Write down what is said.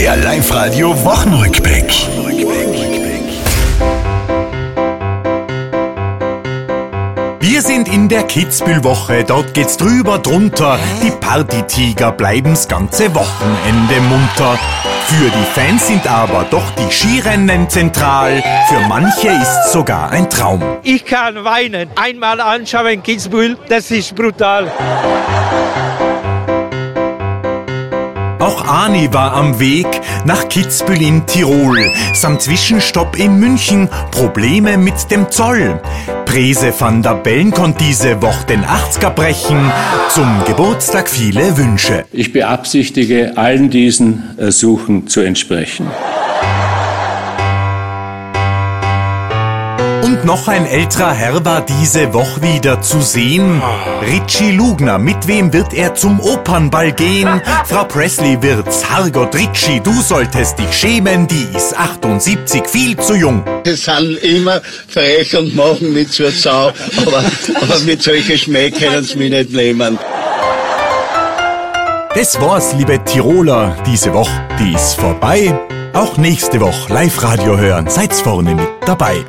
Der Live-Radio Wochenrückblick. Wir sind in der Kitzbühel-Woche, dort geht's drüber drunter. Die Partytiger bleiben's ganze Wochenende munter. Für die Fans sind aber doch die Skirennen zentral. Für manche ist sogar ein Traum. Ich kann weinen. Einmal anschauen Kitzbühel, das ist brutal. Auch Ani war am Weg nach Kitzbühel in Tirol. Samt Zwischenstopp in München, Probleme mit dem Zoll. Prese van der Bellen konnte diese Woche den 80er brechen. Zum Geburtstag viele Wünsche. Ich beabsichtige, allen diesen Ersuchen zu entsprechen. Und noch ein älterer Herr war diese Woche wieder zu sehen. Richie Lugner, mit wem wird er zum Opernball gehen? Frau Presley wird's, Hargot Richie, du solltest dich schämen, die ist 78, viel zu jung. Sie sind immer frech und machen mich zur Sau, aber, aber mit solchen Schmäh können sie mich nicht nehmen. Das war's, liebe Tiroler, diese Woche, die ist vorbei. Auch nächste Woche Live-Radio hören, seid's vorne mit dabei.